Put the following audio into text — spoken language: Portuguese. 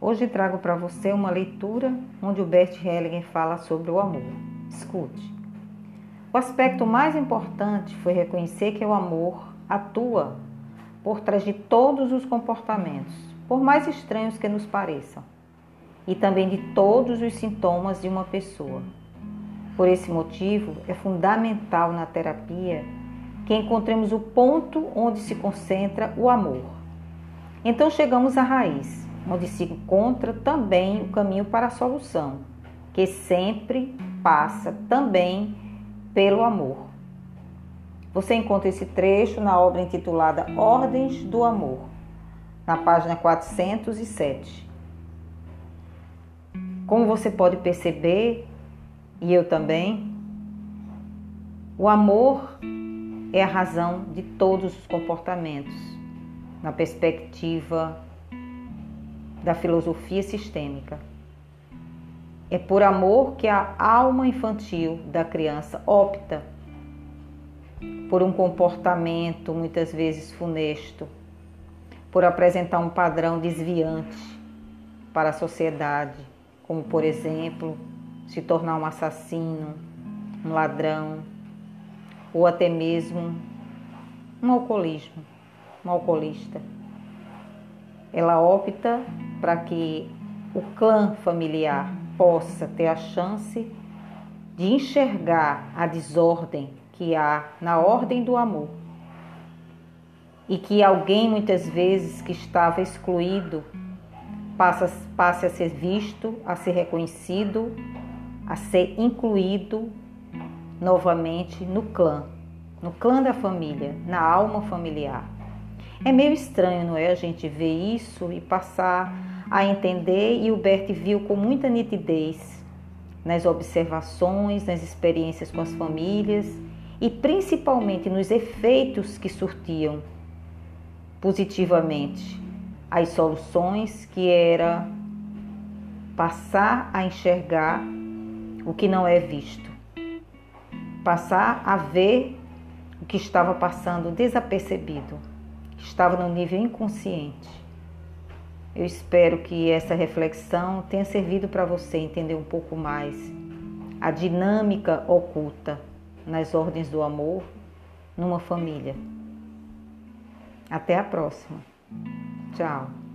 Hoje trago para você uma leitura onde o Bert Hellinger fala sobre o amor. Escute. O aspecto mais importante foi reconhecer que o amor atua por trás de todos os comportamentos, por mais estranhos que nos pareçam, e também de todos os sintomas de uma pessoa. Por esse motivo, é fundamental na terapia que encontremos o ponto onde se concentra o amor. Então chegamos à raiz, onde se encontra também o caminho para a solução, que sempre passa também pelo amor. Você encontra esse trecho na obra intitulada Ordens do Amor, na página 407. Como você pode perceber, e eu também, o amor é a razão de todos os comportamentos, na perspectiva da filosofia sistêmica. É por amor que a alma infantil da criança opta por um comportamento muitas vezes funesto, por apresentar um padrão desviante para a sociedade, como por exemplo, se tornar um assassino, um ladrão, ou até mesmo um alcoolismo, um alcoolista. Ela opta para que o clã familiar possa ter a chance de enxergar a desordem que há na ordem do amor e que alguém muitas vezes que estava excluído passa, passe a ser visto, a ser reconhecido, a ser incluído novamente no clã, no clã da família, na alma familiar. É meio estranho, não é? A gente ver isso e passar a entender, e o Bert viu com muita nitidez nas observações, nas experiências com as famílias e principalmente nos efeitos que surtiam positivamente as soluções, que era passar a enxergar o que não é visto, passar a ver o que estava passando desapercebido, que estava no nível inconsciente. Eu espero que essa reflexão tenha servido para você entender um pouco mais a dinâmica oculta nas ordens do amor numa família. Até a próxima. Tchau.